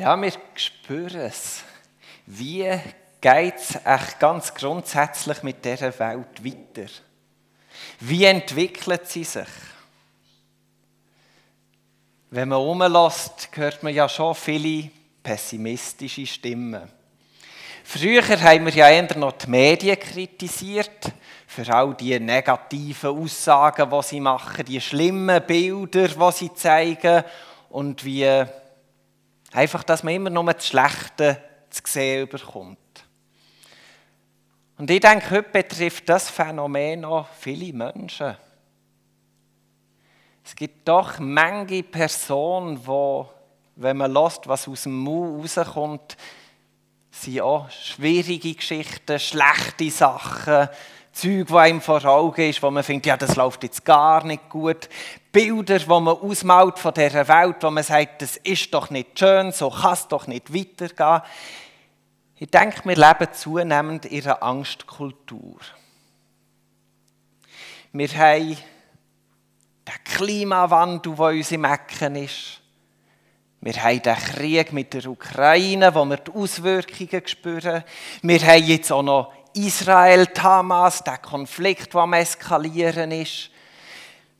Ja, wir spüren es. Wie geht es ganz grundsätzlich mit dieser Welt weiter? Wie entwickelt sie sich? Wenn man umlässt, hört man ja schon viele pessimistische Stimmen. Früher haben wir ja eher noch die Medien kritisiert, für all die negativen Aussagen, die sie machen, die schlimmen Bilder, die sie zeigen und wie einfach, dass man immer nur das Schlechte zu sehen bekommt. Und ich denke, heute betrifft das Phänomen auch viele Menschen. Es gibt doch manche Personen, die, wenn man lässt, was aus dem Mund rauskommt, sind auch schwierige Geschichten, schlechte Sachen, Zeug, die einem vor Augen ist, wo man findet, ja, das läuft jetzt gar nicht gut. Bilder, die man ausmalt von dieser Welt, wo man sagt, das ist doch nicht schön, so kann es doch nicht weitergehen. Ich denke, wir leben zunehmend in einer Angstkultur. Wir haben den Klimawandel, der uns im Ecken ist. Wir haben den Krieg mit der Ukraine, wo wir die Auswirkungen spüren. Wir haben jetzt auch noch Israel, Hamas, der Konflikt, der am Eskalieren ist.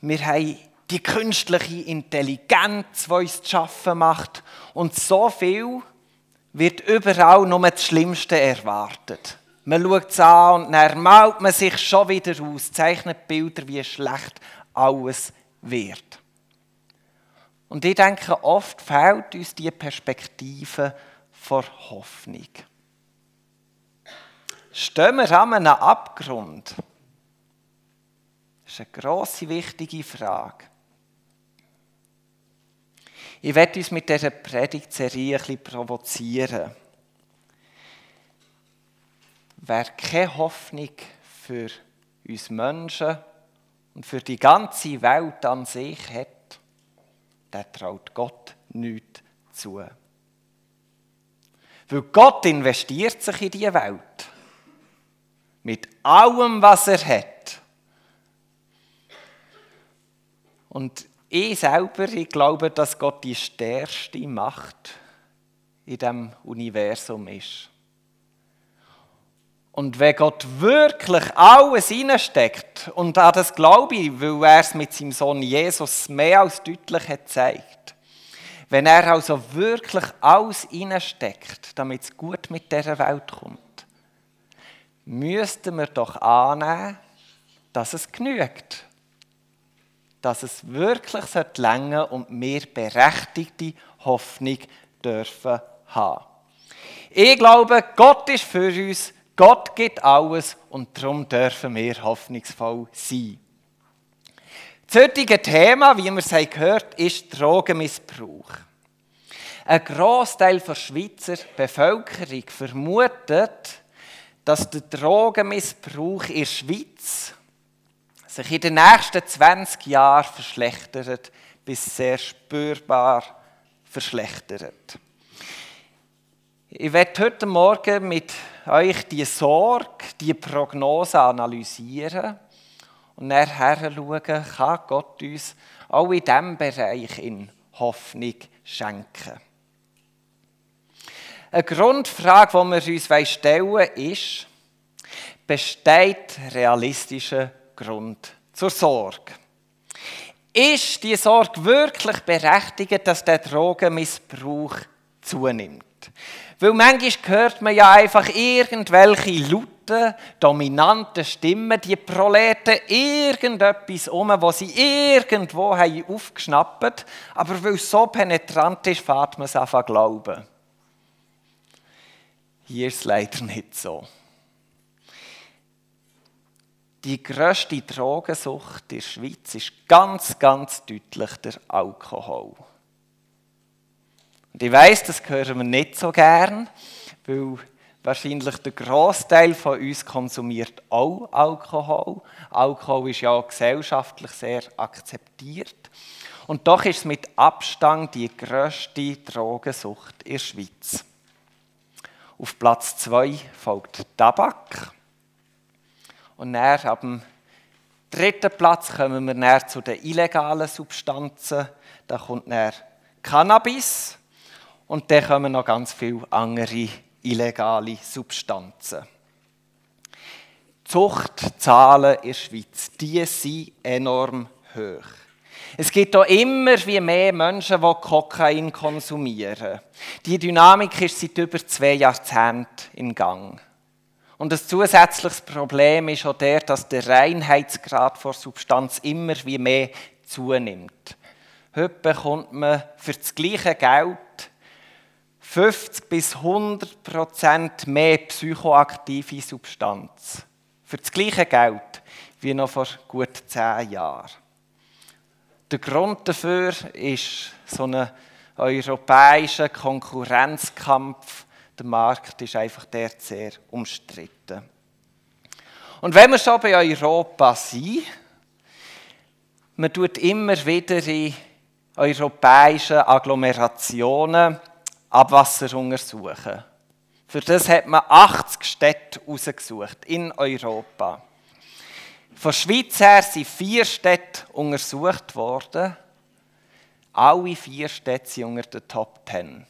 Wir haben die künstliche Intelligenz, die uns zu schaffen macht. Und so viel wird überall nur das Schlimmste erwartet. Man schaut es an und dann malt man sich schon wieder aus, zeichnet Bilder, wie schlecht alles wird. Und ich denke, oft fehlt uns die Perspektive vor Hoffnung. Stehen wir an einem Abgrund? Das ist eine grosse, wichtige Frage. Ich werde uns mit dieser Predigtserie ein bisschen provozieren. Wer keine Hoffnung für uns Menschen und für die ganze Welt an sich hat, der traut Gott nichts zu. Weil Gott investiert sich in diese Welt. Mit allem, was er hat. Und ich selber, ich glaube, dass Gott die stärkste Macht in dem Universum ist. Und wenn Gott wirklich alles reinsteckt, und an das glaube ich, weil er es mit seinem Sohn Jesus mehr als deutlich hat gezeigt, wenn er also wirklich alles reinsteckt, damit es gut mit dieser Welt kommt, müssten wir doch annehmen, dass es genügt. Dass es wirklich länger und wir berechtigte Hoffnung dürfen haben. Ich glaube, Gott ist für uns, Gott gibt alles und darum dürfen wir hoffnungsvoll sein. Das heutige Thema, wie wir es gehört haben, ist Drogenmissbrauch. Ein Großteil der Schweizer Bevölkerung vermutet, dass der Drogenmissbrauch in der Schweiz sich in den nächsten 20 Jahren verschlechtert, bis sehr spürbar verschlechtert. Ich werde heute Morgen mit euch die Sorge, die Prognose analysieren und nachher schauen, kann Gott uns auch in diesem Bereich in Hoffnung schenken. Eine Grundfrage, die wir uns stellen wollen, ist, besteht realistischer Grund zur Sorge? Ist die Sorge wirklich berechtigt, dass der Drogenmissbrauch zunimmt? Weil manchmal hört man ja einfach irgendwelche lauten, dominanten Stimmen, die proleten irgendetwas um, was sie irgendwo haben aufgeschnappt aber weil es so penetrant ist, fährt man es einfach glauben. Hier ist es leider nicht so. Die grösste Drogensucht in der Schweiz ist ganz, ganz deutlich der Alkohol. Und ich weiss, das hören wir nicht so gern, weil wahrscheinlich der Großteil von uns konsumiert auch Alkohol. Alkohol ist ja gesellschaftlich sehr akzeptiert. Und doch ist es mit Abstand die grösste Drogensucht in der Schweiz. Auf Platz 2 folgt Tabak. Und dann, ab dem dritten Platz kommen wir näher zu den illegalen Substanzen. Da kommt dann Cannabis. Und dann kommen noch ganz viele andere illegale Substanzen. Die Zuchtzahlen in der Schweiz, die sind enorm hoch. Es gibt auch immer wie mehr Menschen, die Kokain konsumieren. Die Dynamik ist seit über zwei Jahrzehnten in Gang. Und ein zusätzliches Problem ist auch der, dass der Reinheitsgrad vor Substanz immer wie mehr zunimmt. Heute bekommt man für das gleiche Geld 50 bis 100 Prozent mehr psychoaktive Substanz. Für das gleiche Geld wie noch vor gut zehn Jahren. Der Grund dafür ist so ein europäischer Konkurrenzkampf. Der Markt ist einfach der sehr umstritten. Und wenn wir schon bei Europa sind, man tut immer wieder in europäischen Agglomerationen Abwasser untersuchen. Für das hat man 80 Städte ausgesucht in Europa. Von der Schweiz her sind vier Städte untersucht worden. Alle vier Städte sind unter den Top 10.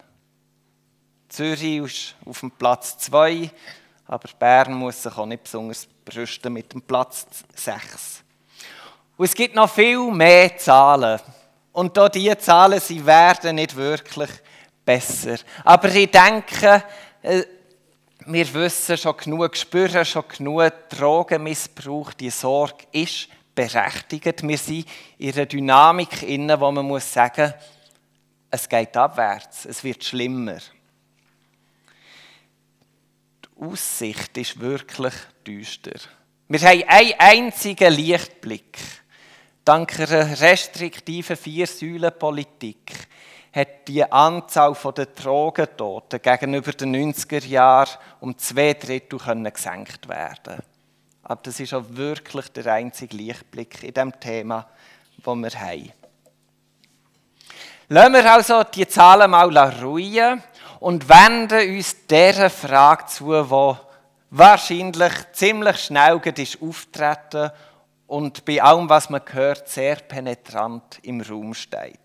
Zürich ist auf dem Platz 2, aber Bern muss sich auch nicht besonders brüsten mit dem Platz 6. Und es gibt noch viel mehr Zahlen. Und da diese Zahlen, sie werden nicht wirklich besser. Aber ich denke, äh, wir wissen schon genug, spüren schon genug, Drogenmissbrauch, die Sorge ist berechtigt. Wir sind in einer Dynamik inne, wo man muss sagen, es geht abwärts, es wird schlimmer. Die Aussicht ist wirklich düster. Wir haben einen einzigen Lichtblick. Dank einer restriktiven Vier-Säulen-Politik hat die Anzahl der Drogentoten gegenüber den 90er Jahren um zwei Drittel gesenkt werden Aber das ist auch wirklich der einzige Lichtblick in dem Thema, das wir haben. Lassen wir also die Zahlen mal ruhen und wenden uns dieser Frage zu, die wahrscheinlich ziemlich schnell auftreten und bei allem, was man hört, sehr penetrant im Raum steht.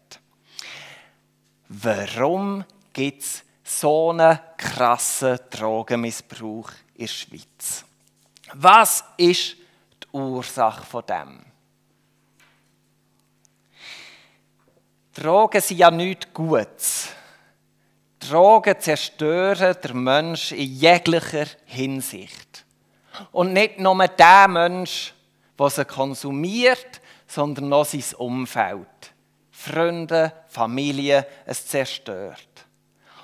Warum gibt es so einen krassen Drogenmissbrauch in der Schweiz? Was ist die Ursache von dem? Drogen sind ja nichts Gutes. Drogen zerstören den Mensch in jeglicher Hinsicht. Und nicht nur der Mensch, der sie konsumiert, sondern auch sein Umfeld. Freunde, Familie, es zerstört.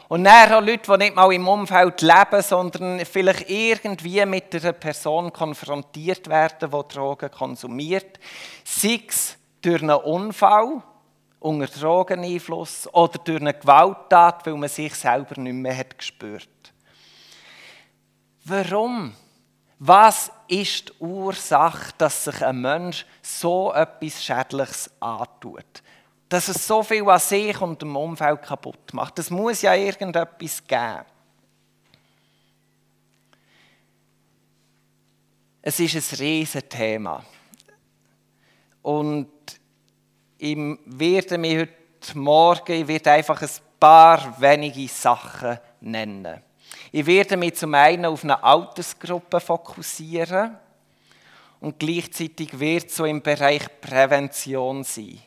Und dann auch Leute, die nicht mal im Umfeld leben, sondern vielleicht irgendwie mit einer Person konfrontiert werden, die Drogen konsumiert. Sei es durch einen Unfall, unter Drogeneinfluss oder durch eine Gewalttat, weil man sich selber nicht mehr hat gespürt. Warum? Was ist die Ursache, dass sich ein Mensch so etwas Schädliches antut? Dass es so viel an sich und dem Umfeld kaputt macht. Es muss ja irgendetwas geben. Es ist ein riesiges Thema. Und ich werde mich heute Morgen ich werde einfach ein paar wenige Sachen nennen. Ich werde mich zum einen auf eine Altersgruppe fokussieren und gleichzeitig wird so im Bereich Prävention sein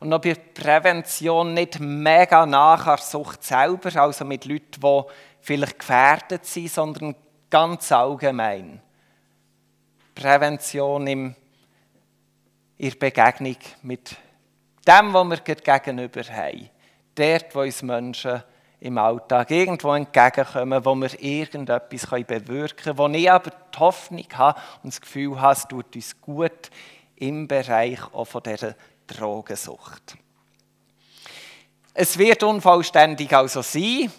und noch bei Prävention nicht mega nach an Sucht selber, also mit Leuten, die vielleicht gefährdet sind, sondern ganz allgemein. Prävention im, in Begegnung mit dem, was wir gegenüber haben. Dort, wo uns Menschen im Alltag irgendwo entgegenkommen, wo wir irgendetwas bewirken können, wo ich aber die Hoffnung habe und das Gefühl habe, es tut uns gut im Bereich auch von dieser Drogensucht. Es wird unvollständig also sein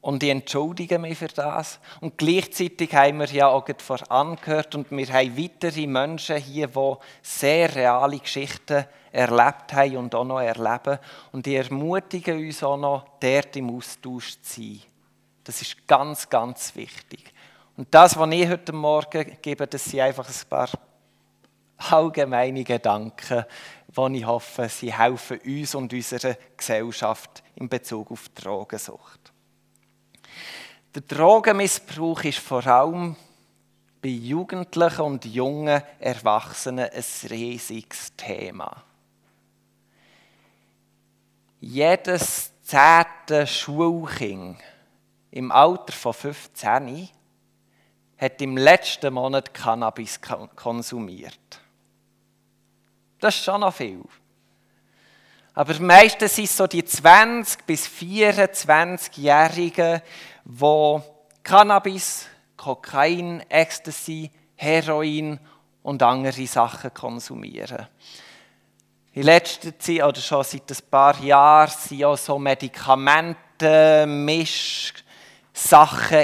und ich entschuldige mich für das. Und gleichzeitig haben wir ja auch vorangehört und wir haben weitere Menschen hier, die sehr reale Geschichten erlebt haben und auch noch erleben. Und die ermutigen uns auch noch, dort im Austausch zu sein. Das ist ganz, ganz wichtig. Und das, was ich heute Morgen gebe, das sind einfach ein paar allgemeine Gedanken, die ich hoffe, sie helfen uns und unserer Gesellschaft in Bezug auf die Drogensucht. Der Drogenmissbrauch ist vor allem bei Jugendlichen und jungen Erwachsenen ein riesiges Thema. Jedes zehnte Schulkind im Alter von 15 hat im letzten Monat Cannabis konsumiert. Das ist schon noch viel. Aber meistens sind es so die 20- bis 24-Jährigen, die Cannabis, Kokain, Ecstasy, Heroin und andere Sachen konsumieren. In letzter Zeit, oder schon seit ein paar Jahren, sind auch so Medikamente, Mischsachen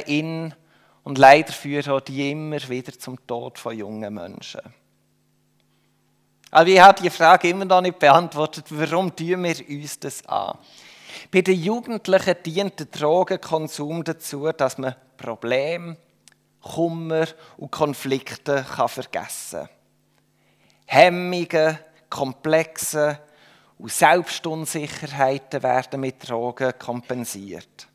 in und leider führen auch die immer wieder zum Tod von jungen Menschen. Aber ich habe die Frage immer noch nicht beantwortet, warum tun wir uns das an? Bei den Jugendlichen dient der Drogenkonsum dazu, dass man Probleme, Kummer und Konflikte kann vergessen kann. Hemmungen, Komplexe und Selbstunsicherheiten werden mit Drogen kompensiert.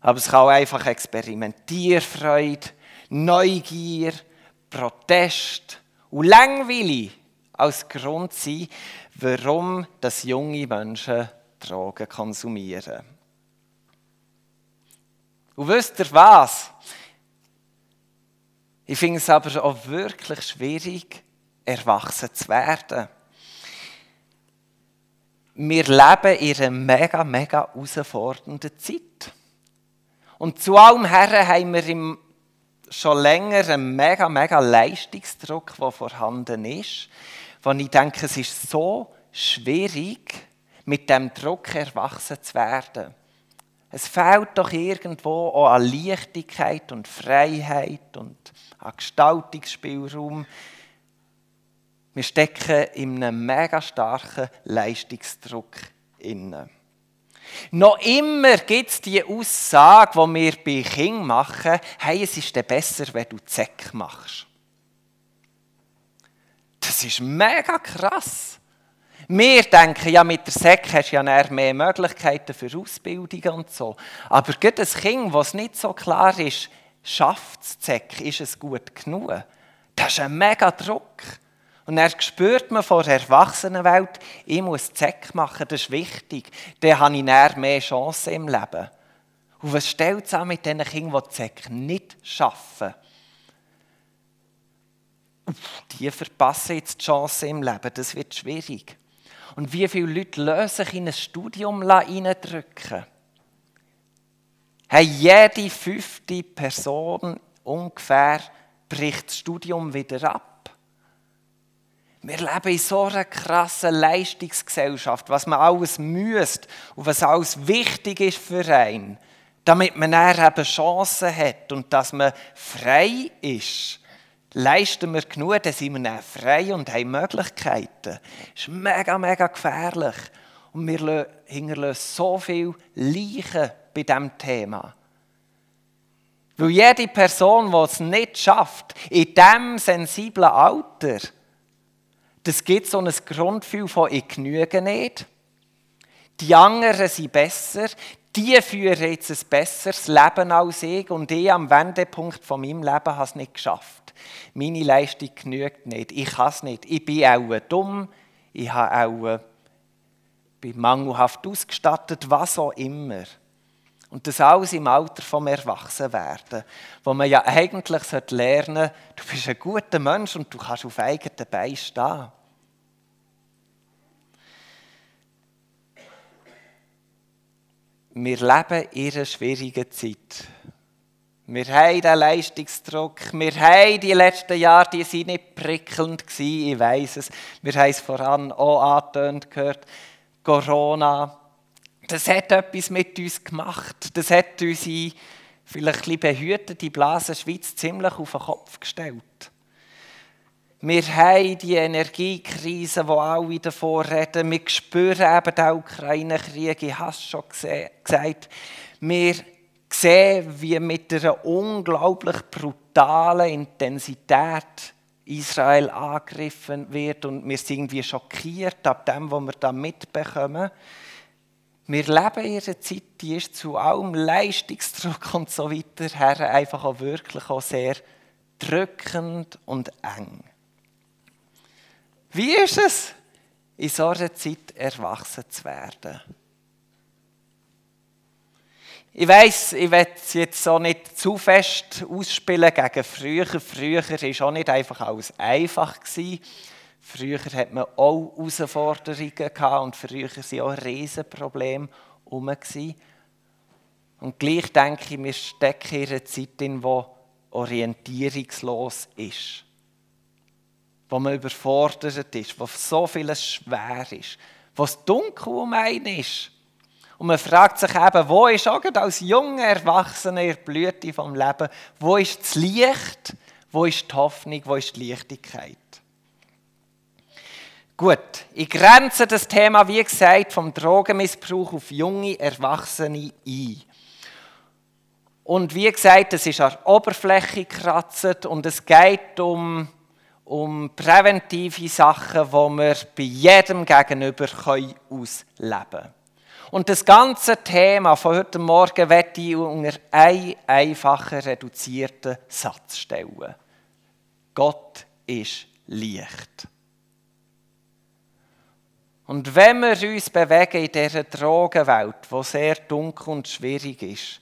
Aber es kann auch einfach Experimentierfreude, Neugier, Protest und Langweile als Grund sein, warum das junge Menschen Drogen konsumieren. Und wisst ihr was? Ich finde es aber auch wirklich schwierig, erwachsen zu werden. Wir leben in einer mega, mega herausfordernden Zeit. Und zu allem her haben wir im, schon länger einen mega, mega Leistungsdruck, der vorhanden ist. Wo ich denke, es ist so schwierig, mit dem Druck erwachsen zu werden. Es fehlt doch irgendwo auch an Leichtigkeit und Freiheit und an Gestaltungsspielraum. Wir stecken in einem mega starken Leistungsdruck inne. Noch immer gibt es die Aussage, die wir bei Kindern machen, hey, es ist besser, wenn du Zeck machst. Das ist mega krass. Wir denken, ja, mit der Säck hast du ja mehr Möglichkeiten für Ausbildung und so. Aber gerade ein Kind, was nicht so klar ist, schafft es Säck, ist es gut genug? Das ist ein mega Druck. Und dann spürt man vor der Erwachsenenwelt, ich muss Zeck machen, das ist wichtig. Dann habe ich näher mehr Chancen im Leben. Und was stellt es an mit den Kindern, die Zeck nicht schaffen? Die verpassen jetzt die Chance im Leben, das wird schwierig. Und wie viele Leute lösen sich in ein Studium reindrücken? Hey, jede fünfte Person ungefähr bricht das Studium wieder ab. Wir leben in so einer krassen Leistungsgesellschaft, was man alles müsste und was alles wichtig ist für einen, damit man dann eben Chancen hat und dass man frei ist. Leisten wir genug, dann sind wir dann frei und haben Möglichkeiten. Das ist mega, mega gefährlich. Und wir hinterlassen so viel Leichen bei diesem Thema. Weil jede Person, die es nicht schafft, in diesem sensiblen Alter, das gibt so ein Grundgefühl von, ich genüge nicht. Die anderen sind besser. Die führen jetzt ein besseres Leben als ich. Und ich am Wendepunkt von meinem Leben habe es nicht geschafft. Meine Leistung genügt nicht. Ich kann es nicht. Ich bin auch dumm. Ich habe auch bin mangelhaft ausgestattet, was auch immer. Und das alles im Alter vom Erwachsenwerden, wo man ja eigentlich lernen sollte, du bist ein guter Mensch und du kannst auf eigenen Beinen stehen. wir leben in einer schwierigen Zeit. Wir haben den Leistungsdruck. Wir haben die letzten Jahre, die sind nicht prickelnd gewesen, ich weiß es. Wir haben es voran auch angetönt gehört. Corona. Das hat etwas mit uns gemacht. Das hat unsere vielleicht ein behütete Blase Schweiz ziemlich auf den Kopf gestellt. Wir haben die Energiekrise, die alle davor reden. Wir spüren eben den Ukraine-Krieg, ich habe es schon gesagt. Wir sehen, wie mit einer unglaublich brutalen Intensität Israel angegriffen wird und wir sind irgendwie schockiert ab dem, was wir da mitbekommen. Wir leben in einer Zeit, die ist zu allem Leistungsdruck und so weiter her einfach auch wirklich auch sehr drückend und eng. Wie ist es, in so einer Zeit erwachsen zu werden? Ich weiß, ich werde es jetzt so nicht zu fest ausspielen gegen früher. Früher war auch nicht einfach alles einfach. Gewesen. Früher hat man auch Herausforderungen gehabt und früher waren auch Riesenprobleme herum. Und gleich denke ich, wir stecken in einer Zeit, in die orientierungslos ist. Wo man überfordert ist, wo so vieles schwer ist, wo es dunkel um einen ist. Und man fragt sich eben, wo ist auch als junger Erwachsener in der Blüte vom Leben, wo ist das Licht, wo ist die Hoffnung, wo ist die Leichtigkeit? Gut, ich grenze das Thema, wie gesagt, vom Drogenmissbrauch auf junge Erwachsene ein. Und wie gesagt, es ist an der Oberfläche gekratzt und es geht um, um präventive Sachen, die wir bei jedem Gegenüber ausleben können. Und das ganze Thema von heute Morgen werde ich unter einen einfachen, reduzierten Satz stellen. Gott ist Licht. Und wenn wir uns bewegen in dieser Drogenwelt, die sehr dunkel und schwierig ist,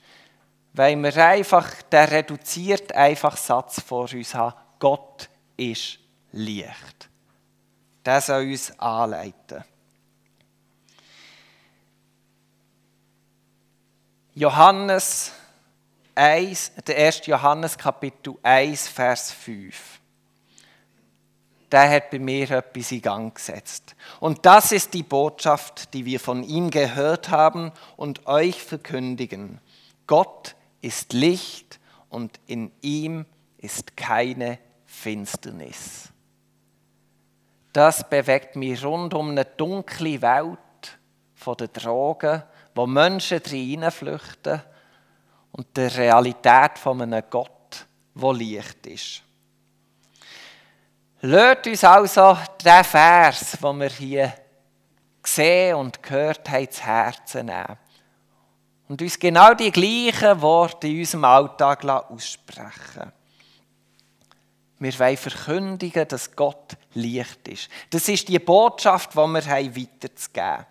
wollen wir einfach den reduziert einfach Satz vor uns haben, Gott ist Licht. Das soll uns anleiten. Johannes 1, der 1. Johannes Kapitel 1, Vers 5 der hat bei mir etwas in Gang gesetzt. Und das ist die Botschaft, die wir von ihm gehört haben und euch verkündigen. Gott ist Licht und in ihm ist keine Finsternis. Das bewegt mich rund um eine dunkle Welt von den Drogen, wo Menschen flüchten und der Realität von einem Gott, wo Licht ist. Lasst uns also den Vers, den wir hier gesehen und gehört haben, zu Herzen nehmen. Und uns genau die gleichen Worte in unserem Alltag aussprechen. Wir wollen verkündigen, dass Gott Licht ist. Das ist die Botschaft, die wir haben, weiterzugeben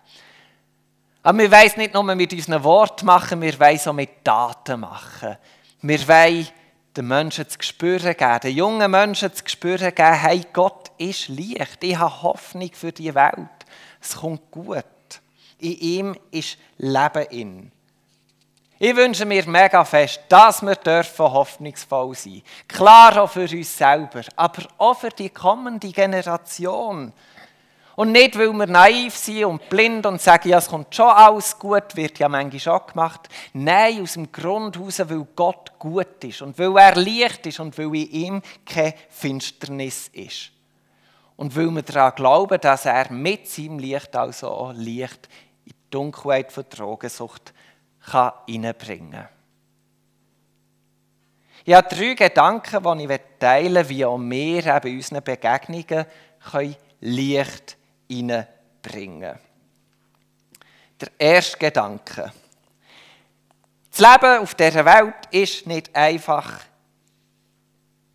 Aber wir wollen es nicht nur mit unseren Worten machen, wir wollen es auch mit Daten machen. Wir wollen den Menschen zu spüren geben, den jungen Menschen zu spüren geben, hey, Gott ist Licht, ich habe Hoffnung für die Welt. Es kommt gut. In ihm ist Leben in. Ich wünsche mir mega fest, dass wir dürfen hoffnungsvoll sein. Klar auch für uns selber, aber auch für die kommende Generation. Und nicht, weil wir naiv sind und blind und sagen, ja, es kommt schon alles gut, wird ja manchmal schon gemacht. Nein, aus dem Grund heraus, weil Gott gut ist und weil er Licht ist und weil in ihm keine Finsternis ist. Und weil wir daran glauben, dass er mit seinem Licht also auch Licht in die Dunkelheit von Drogensucht hineinbringen kann. Ich habe drei Gedanken, die ich teilen will, wie auch wir eben unseren Begegnungen Licht hineinbringen. Der erste Gedanke. Das Leben auf dieser Welt ist nicht einfach.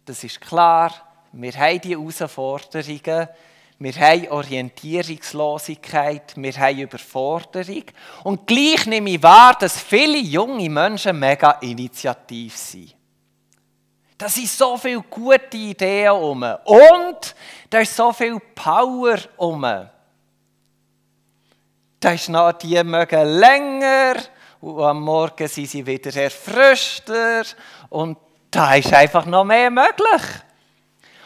Das ist klar. Wir haben die Herausforderungen. Wir haben Orientierungslosigkeit, wir haben Überforderung. Und gleich nehme ich wahr, dass viele junge Menschen mega initiativ sind. Da sind so viele gute Ideen um. Und da ist so viel Power um. Da ist noch, die mögen länger und am Morgen sind sie wieder erfrischter und da ist einfach noch mehr möglich.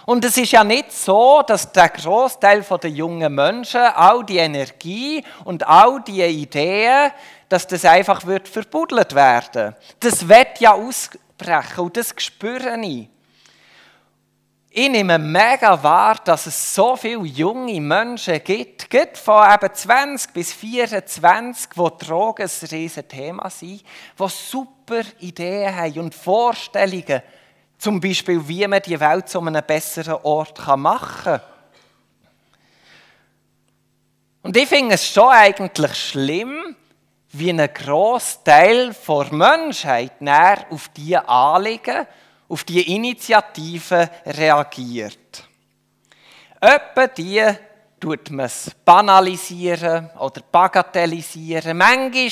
Und es ist ja nicht so, dass der Großteil der jungen Menschen all die Energie und all die Ideen, dass das einfach wird verbuddelt werden. Das wird ja ausbrechen und das spüre ich. Ich nehme mega wahr, dass es so viele junge Menschen gibt, gibt von eben 20 bis 24, wo Drogen ein riesiges Thema sind, die super Ideen haben und Vorstellungen, zum Beispiel, wie man die Welt zu einem besseren Ort machen kann. Und ich finde es schon eigentlich schlimm, wie ein grosser Teil der Menschheit auf diese Anliegen, auf diese Initiative reagiert. Etwa die tut man es banalisieren oder bagatellisieren. Manchmal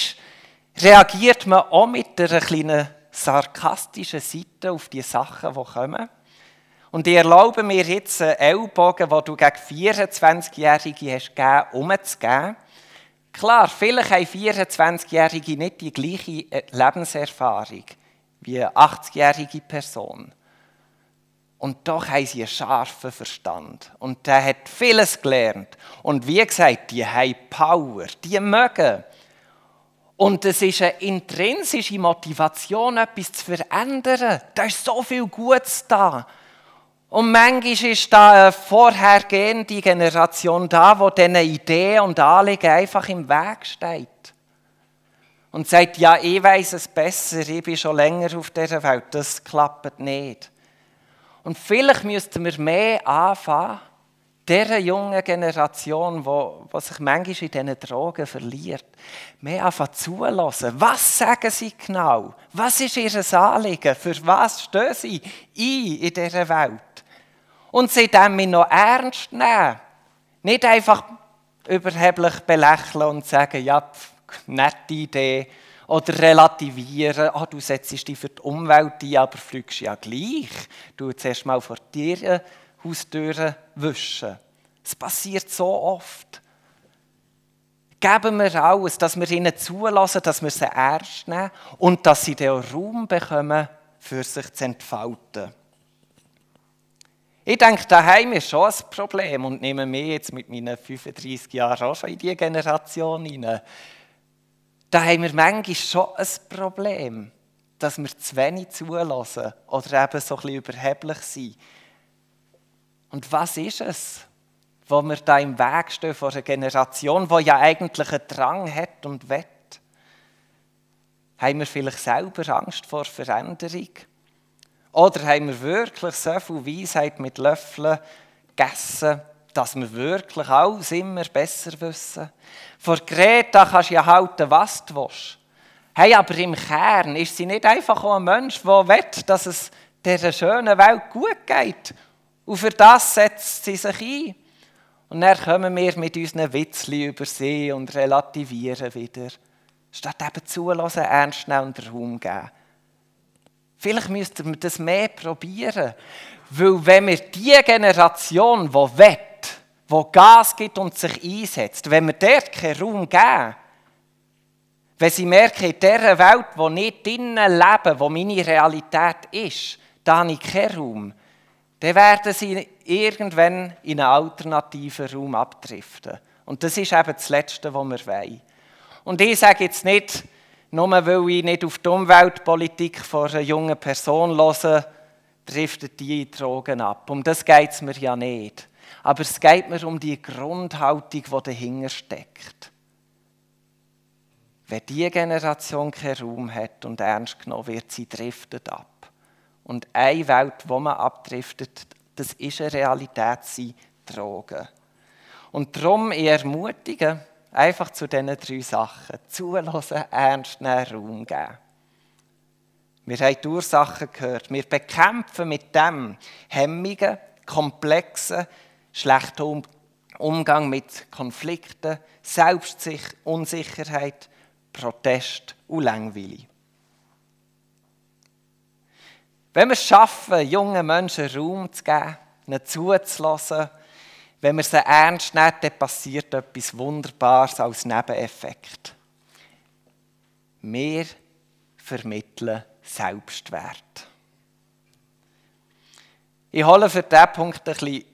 reagiert man auch mit einer kleinen sarkastischen Seite auf die Sachen, die kommen. Und ich erlaube mir jetzt einen Ellbogen, den du gegen 24-Jährige hast gegeben, umzugeben. Klar, vielleicht haben 24-Jährige nicht die gleiche Lebenserfahrung wie eine 80-jährige Person. Und doch haben sie einen scharfen Verstand. Und der hat vieles gelernt. Und wie gesagt, die haben Power, die mögen. Und es ist eine intrinsische Motivation, etwas zu verändern. Da ist so viel Gutes da. Und manchmal ist da eine vorhergehende Generation da, wo diesen Ideen und Anliegen einfach im Weg steht. Und sagt, ja, ich weiß es besser, ich bin schon länger auf dieser Welt, das klappt nicht. Und vielleicht müssten wir mehr anfangen, dieser jungen Generation, die sich manchmal in diesen Drogen verliert, mehr anfangen zulassen. Was sagen sie genau? Was ist ihr Anliegen? Für was stehen sie ein in dieser Welt? Und sie dann noch ernst nehmen. Nicht einfach überheblich belächeln und sagen, ja, pf, nette Idee, oder relativieren, ah, du setzt dich für die Umwelt ein, aber fliegst ja gleich. Du zuerst mal vor dir Haustüren wischen. Es passiert so oft. Geben wir alles, dass wir ihnen zulassen, dass wir sie ernst nehmen und dass sie den Raum bekommen, für sich zu entfalten. Ich denke, da haben wir schon ein Problem und nehme mich jetzt mit meinen 35 Jahren auch schon in diese Generation hinein da haben wir manchmal schon ein Problem, dass wir zu wenig zulassen oder eben so ein bisschen überheblich sind. Und was ist es, wo wir da im Weg stehen vor einer Generation, die ja eigentlich einen Drang hat und wett? Haben wir vielleicht selber Angst vor Veränderung? Oder haben wir wirklich so viel Weisheit mit Löffeln gegessen, dass wir wirklich alles immer besser wissen. Vor Greta kannst du ja halten, was du willst. Hey, aber im Kern ist sie nicht einfach ein Mensch, der will, dass es dieser schönen Welt gut geht. Und für das setzt sie sich ein. Und dann kommen wir mit unseren Witzli über sie und relativieren wieder. Statt eben zulassen, ernst nehmen und Raum geben. Vielleicht müssten wir das mehr probieren. Weil wenn wir die Generation, die will, wo Gas gibt und sich einsetzt, wenn wir dort keinen Raum geben, wenn sie merken, in dieser Welt, wo nicht drinnen leben, wo meine Realität ist, da habe ich keinen Raum, dann werden sie irgendwann in einen alternativen Raum abdriften. Und das ist eben das Letzte, was wir wollen. Und ich sage jetzt nicht, nur weil ich nicht auf die Umweltpolitik von einer jungen Person höre, driftet die Drogen ab. Um das geht es mir ja nicht. Aber es geht mir um die Grundhaltung, die dahinter steckt. Wenn diese Generation keinen Raum hat und ernst genommen wird, sie driftet ab. Und eine Welt, wo man abdriftet, das ist eine Realität, sie Drogen. Und darum ich ermutige, einfach zu diesen drei Sachen. Zulassen, ernst nehmen, Raum geben. Wir haben die Ursachen gehört. Wir bekämpfen mit dem Hemmungen, komplexen, schlechter Umgang mit Konflikten, Selbstunsicherheit, Protest und Langweile. Wenn wir es schaffen, jungen Menschen Raum zu geben, ihnen zuzulassen, wenn wir sie ernst nehmen, dann passiert etwas Wunderbares als Nebeneffekt. Wir vermitteln Selbstwert. Ich hole für diesen Punkt ein bisschen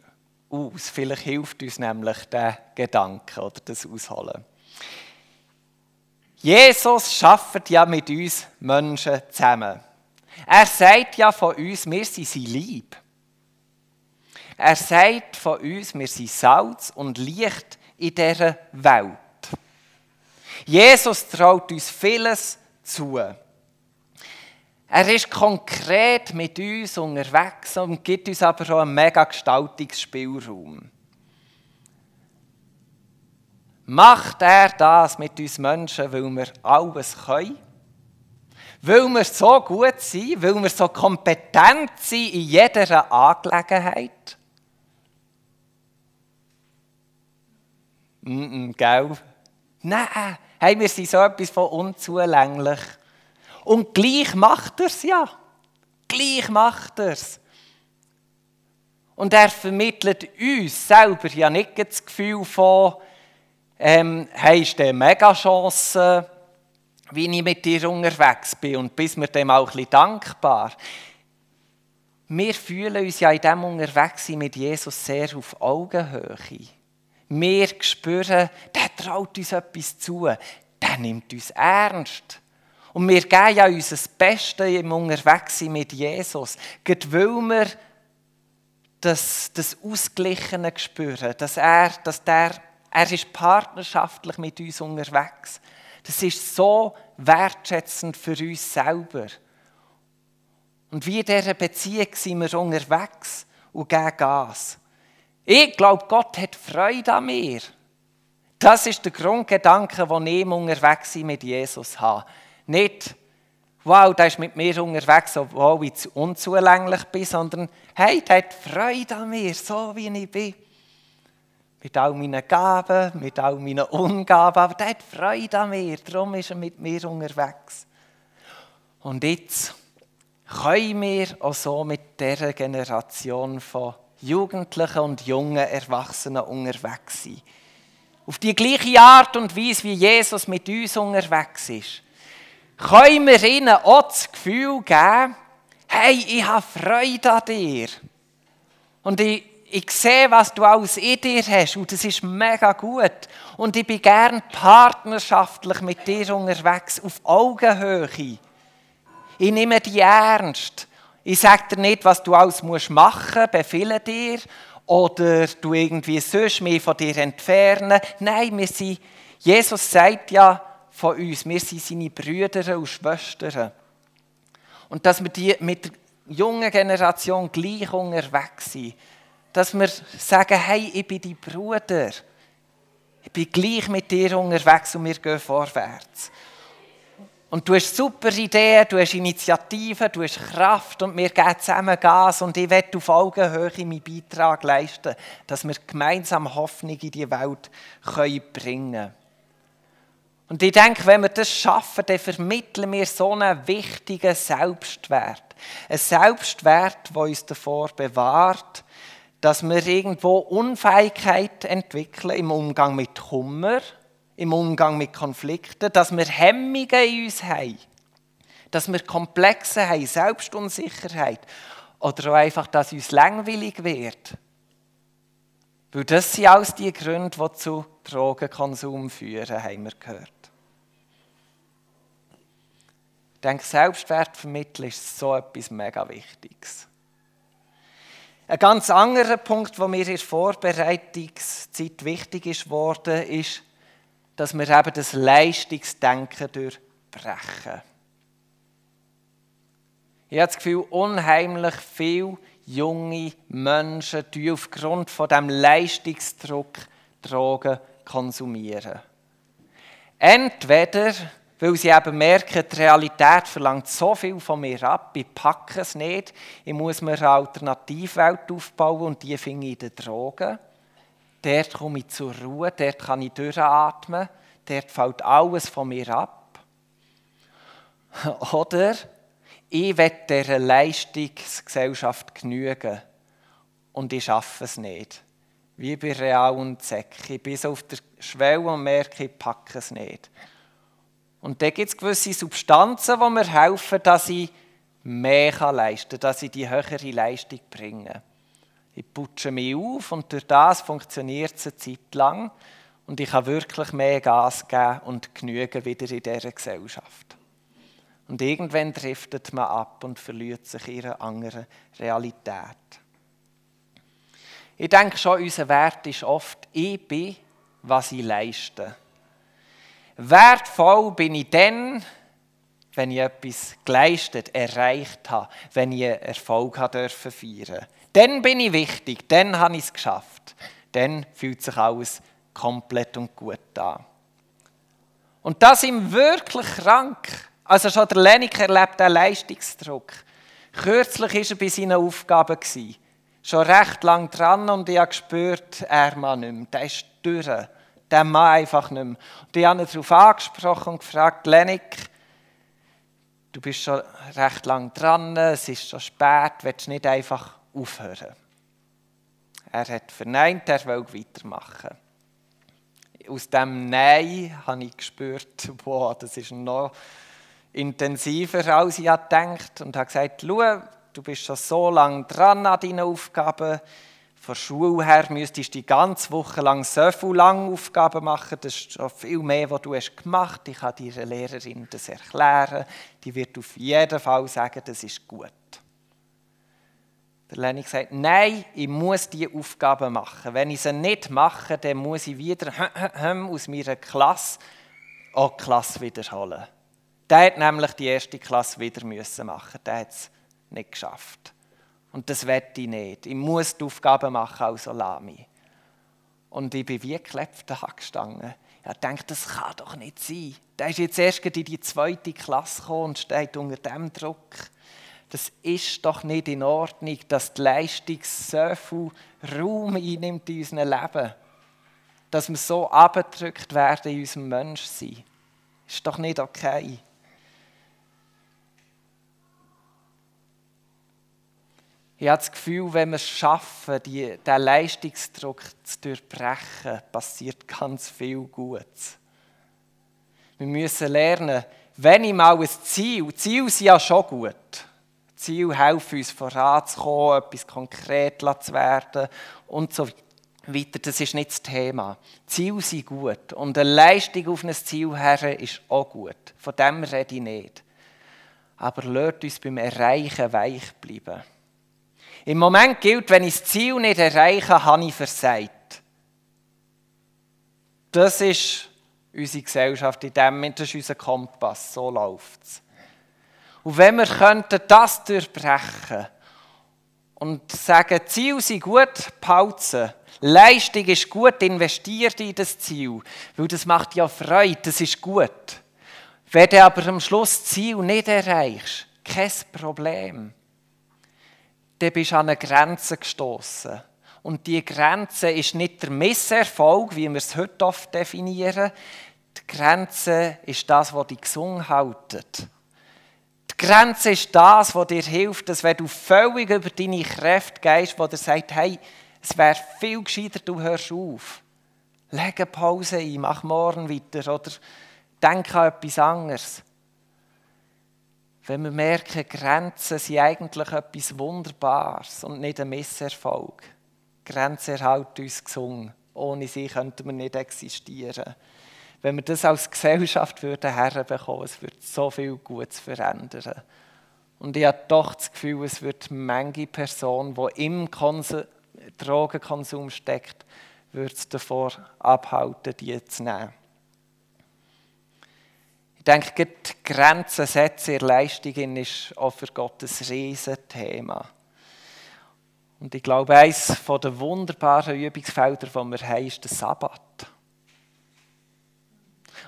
aus. Vielleicht hilft uns nämlich der Gedanke oder das Ausholen. Jesus schafft ja mit uns Menschen zusammen. Er sagt ja von uns, wir sind sein Lieb. Er sagt von uns, wir sind Salz und Licht in dieser Welt. Jesus traut uns vieles zu. Er ist konkret mit uns unterwegs und gibt uns aber auch einen mega Gestaltungsspielraum. Macht er das mit uns Menschen, weil wir alles können? Weil wir so gut sind, weil wir so kompetent sind in jeder Angelegenheit? Mm -mm, gell? Nein, hey, wir sind so etwas von unzulänglich. Und gleich macht er es ja. Gleich macht er es. Und er vermittelt uns selber ja nicht das Gefühl von, ähm, hey, ist eine Mega-Chance, wie ich mit dir unterwegs bin und bist mir dem auch ein bisschen dankbar. Wir fühlen uns ja in dem Unterwegssein mit Jesus sehr auf Augenhöhe. Wir spüren, der traut uns etwas zu, der nimmt uns ernst. Und wir geben ja unser Bestes im Unterwegssein mit Jesus, gerade weil wir das, das Ausgeglichene spüren, dass er, dass der, er ist partnerschaftlich mit uns unterwegs. Das ist so wertschätzend für uns selber. Und wie in dieser Beziehung sind wir unterwegs und geben Gas. Ich glaube, Gott hat Freude an mir. Das ist der Grundgedanke, den ich unterwegs mit Jesus habe. Nicht, wow, der ist mit mir unterwegs, obwohl ich unzulänglich bin, sondern hey, der hat Freude an mir, so wie ich bin. Mit all meinen Gaben, mit all meinen Ungaben, aber der hat Freude an mir, darum ist er mit mir unterwegs. Und jetzt können wir auch so mit dieser Generation von Jugendlichen und jungen Erwachsenen unterwegs sein. Auf die gleiche Art und Weise, wie Jesus mit uns unterwegs ist können wir ihnen auch das Gefühl geben, hey, ich habe Freude an dir. Und ich, ich sehe, was du alles in dir hast und das ist mega gut. Und ich bin gern partnerschaftlich mit dir unterwegs, auf Augenhöhe. Ich nehme dich ernst. Ich sage dir nicht, was du alles machen musst, befehle dir oder du irgendwie sonst mich von dir entfernen. Nein, wir sind, Jesus sagt ja, von uns. Wir sind seine Brüder und Schwestern. Und dass wir die mit der jungen Generation gleich unterwegs sind. Dass wir sagen, hey, ich bin dein Bruder. Ich bin gleich mit dir unterwegs und wir gehen vorwärts. Und du hast super Ideen, du hast Initiativen, du hast Kraft und wir geben zusammen Gas und ich werde auf Augenhöhe meinen Beitrag leisten, dass wir gemeinsam Hoffnung in die Welt bringen können. Und ich denke, wenn wir das schaffen, dann vermitteln wir so einen wichtigen Selbstwert. Ein Selbstwert, der uns davor bewahrt, dass wir irgendwo Unfähigkeit entwickeln im Umgang mit Kummer, im Umgang mit Konflikten, dass wir Hemmungen in uns haben, dass wir Komplexe haben, Selbstunsicherheit oder auch einfach, dass uns langweilig wird. Weil das sind alles die Gründe, die zu Drogenkonsum führen, haben wir gehört. Ich denke, Selbstwert ist so etwas mega Wichtiges. Ein ganz anderer Punkt, der mir in der Vorbereitungszeit wichtig ist ist, dass wir eben das Leistungsdenken durchbrechen. Ich habe das Gefühl, unheimlich viele junge Menschen die aufgrund von dem Leistungsdruck Drogen konsumieren. Entweder weil sie eben merken, die Realität verlangt so viel von mir ab, ich packe es nicht, ich muss mir eine Alternativwelt aufbauen und die finde ich in den Drogen. Dort komme ich zur Ruhe, dort kann ich durchatmen, dort fällt alles von mir ab. Oder ich will dieser Leistungsgesellschaft genügen und ich schaffe es nicht. Wie bei Real und Zeck. Ich bin so auf der Schwelle und merke, ich packe es nicht. Und da gibt es gewisse Substanzen, die mir helfen, dass ich mehr leisten kann, dass ich die höhere Leistung bringe. Ich putsche mich auf und durch das funktioniert es eine Zeit lang und ich kann wirklich mehr Gas geben und genügen wieder in dieser Gesellschaft. Und irgendwann driftet man ab und verliert sich in einer anderen Realität. Ich denke schon, unser Wert ist oft, ich bin, was ich leiste. Wertvoll bin ich dann, wenn ich etwas geleistet, erreicht habe, wenn ich Erfolg habe dürfen feiern. Dann bin ich wichtig, dann habe ich es geschafft. Dann fühlt sich alles komplett und gut an. Und das ihm wirklich krank. Also schon der Lenik erlebt einen Leistungsdruck. Kürzlich war er bei seinen Aufgaben. Schon recht lang dran und ich habe gespürt, er mag nicht mehr. Der ist durch. Der mag einfach nicht mehr. Und ich habe ihn darauf angesprochen und gefragt, Lenik, du bist schon recht lang dran, es ist schon spät, willst du nicht einfach aufhören? Er hat verneint, er will weitermachen. Aus dem Nein habe ich gespürt, wow, das ist noch intensiver, als ich gedacht und habe gesagt, schau, du bist schon so lange dran an deinen Aufgaben. Von Schule her müsstest du die ganze Woche lang so viele lange Aufgaben machen. Das ist schon viel mehr, was du hast gemacht hast. Ich kann deiner Lehrerin das erklären. Die wird auf jeden Fall sagen, das ist gut. Der Lenny sagt, nein, ich muss diese Aufgaben machen. Wenn ich sie nicht mache, dann muss ich wieder aus meiner Klasse auch die Klasse wiederholen. Der hat nämlich die erste Klasse wieder müssen machen. Der hat es nicht geschafft. Und das wette ich nicht. Ich muss die Aufgaben machen als Salami. Und ich bin wie geklebt angestanden. Ich dachte, das kann doch nicht sein. Der ist jetzt erst in die zweite Klasse gekommen und steht unter dem Druck das ist doch nicht in Ordnung, dass die Leistung so viel Raum einnimmt in unserem Leben. Dass wir so abgedrückt werden in unserem Menschsein. Ist doch nicht okay. Ich habe das Gefühl, wenn wir es schaffen, die, diesen Leistungsdruck zu durchbrechen, passiert ganz viel Gutes. Wir müssen lernen, wenn ich mal ein Ziel, Ziele sind ja schon gut, Ziel helfen uns voranzukommen, etwas konkret zu werden und so weiter. Das ist nicht das Thema. Ziele sind gut und eine Leistung auf ein Ziel her ist auch gut. Von dem rede ich nicht. Aber lasst uns beim Erreichen weich bleiben. Im Moment gilt, wenn ich das Ziel nicht erreiche, habe ich versagt. Das ist unsere Gesellschaft, in dem das ist unser Kompass, so läuft es. Und wenn wir könnten das durchbrechen und sagen, Ziel sind gut, behalten, Leistung ist gut, investiert in das Ziel, weil das macht ja Freude, das ist gut. Wenn du aber am Schluss das Ziel nicht erreichst, kein Problem. Dann bist du an eine Grenze gestoßen. Und die Grenze ist nicht der Misserfolg, wie wir es heute oft definieren. Die Grenze ist das, was dich gesungen haltet. Grenze ist das, was dir hilft, dass wenn du völlig über deine Kräfte gehst, wo dir sagt, hey, es wäre viel gescheiter, du hörst auf. Leg eine Pause ein, mach morgen weiter oder denk an etwas anderes. Wenn wir merken, Grenzen sind eigentlich etwas Wunderbares und nicht ein Misserfolg. Grenzen erhalten uns gesungen. Ohne sie könnten wir nicht existieren wenn wir das als Gesellschaft würden herbekommen, es würde so viel Gutes verändern. Und ich habe doch das Gefühl, es wird manche Person, die im Konsum, Drogenkonsum steckt, wird es davor abhalten, die zu nehmen. Ich denke, die Grenzen setzen in Leistungen ist auch für Gott ein Riesenthema. Und ich glaube, eines der wunderbaren Übungsfelder, die wir haben, ist der Sabbat.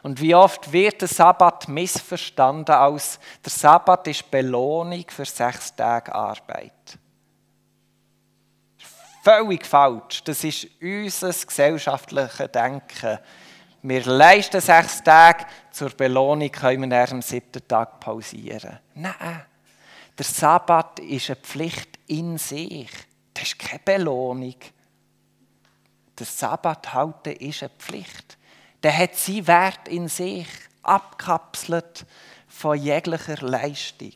Und wie oft wird der Sabbat missverstanden als der Sabbat ist Belohnung für sechs Tage Arbeit. Völlig falsch. Das ist unser gesellschaftliches Denken. Wir leisten sechs Tage, zur Belohnung können wir am siebten Tag pausieren. Nein, der Sabbat ist eine Pflicht in sich. Das ist keine Belohnung. Der Sabbat halten ist eine Pflicht der hat seinen Wert in sich, abkapselt von jeglicher Leistung.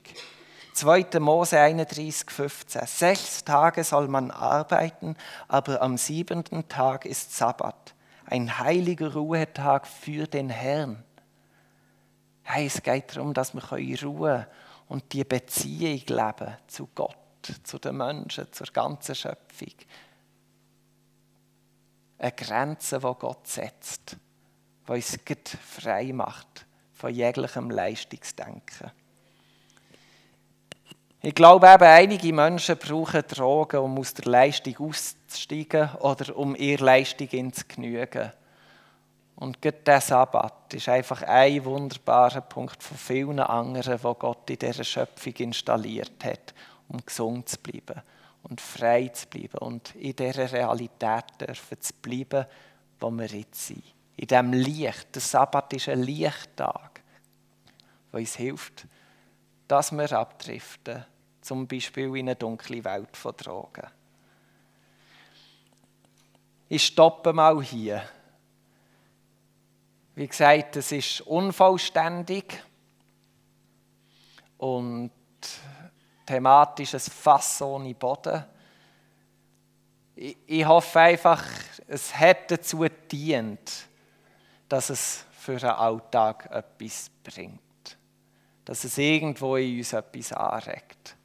2. Mose 31, 15. Sechs Tage soll man arbeiten, aber am siebenten Tag ist Sabbat, ein heiliger Ruhetag für den Herrn. Hey, es geht darum, dass wir Ruhe und die Beziehung leben zu Gott, zu den Menschen, zur ganzen Schöpfung. Eine Grenze, die Gott setzt die uns frei macht von jeglichem Leistungsdenken. Ich glaube eben, einige Menschen brauchen Drogen, um aus der Leistung auszusteigen oder um ihre Leistung zu genügen. Und gerade der Sabbat ist einfach ein wunderbarer Punkt von vielen anderen, wo Gott in dieser Schöpfung installiert hat, um gesund zu bleiben und frei zu bleiben und in dieser Realität dürfen zu bleiben, wo wir jetzt sind. In diesem Licht. Der Sabbat ist ein Lichttag, der uns hilft, dass wir abdriften, zum Beispiel in eine dunkle Welt von Drogen. Ich stoppe mal hier. Wie gesagt, es ist unvollständig und thematisch ein Fass ohne Boden. Ich, ich hoffe einfach, es hat dazu gedient, dass es für den Alltag etwas bringt. Dass es irgendwo in uns etwas anregt.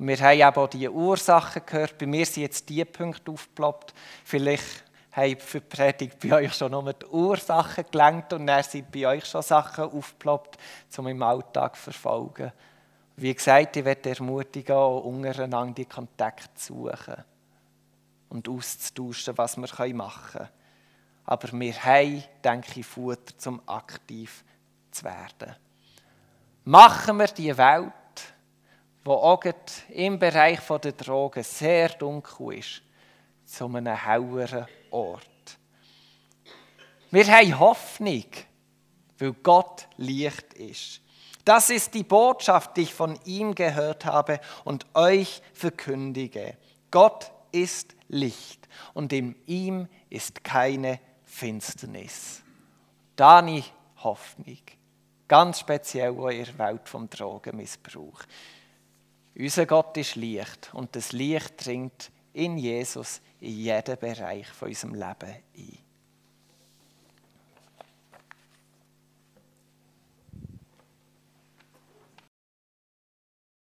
Und wir haben eben auch die Ursachen gehört. Bei mir sind jetzt die Punkte aufgeploppt. Vielleicht haben für die Predigt bei euch schon nur die Ursachen gelenkt und dann sind bei euch schon Sachen aufgeploppt, um im Alltag zu verfolgen. Wie gesagt, ich werde ermutigen, auch untereinander die Kontakte zu suchen und auszutauschen, was wir machen können. Aber wir haben, denke ich, Futter, um aktiv zu werden. Machen wir die Welt, die auch im Bereich der Drogen sehr dunkel ist, zu einem helleren Ort. Wir haben Hoffnung, weil Gott Licht ist. Das ist die Botschaft, die ich von ihm gehört habe und euch verkündige. Gott ist Licht und in ihm ist keine Finsternis. Dani Hoffnung, ganz speziell in der Welt vom Drogenmissbrauch. Unser Gott ist Licht und das Licht dringt in Jesus in jeden Bereich von unserem Leben ein.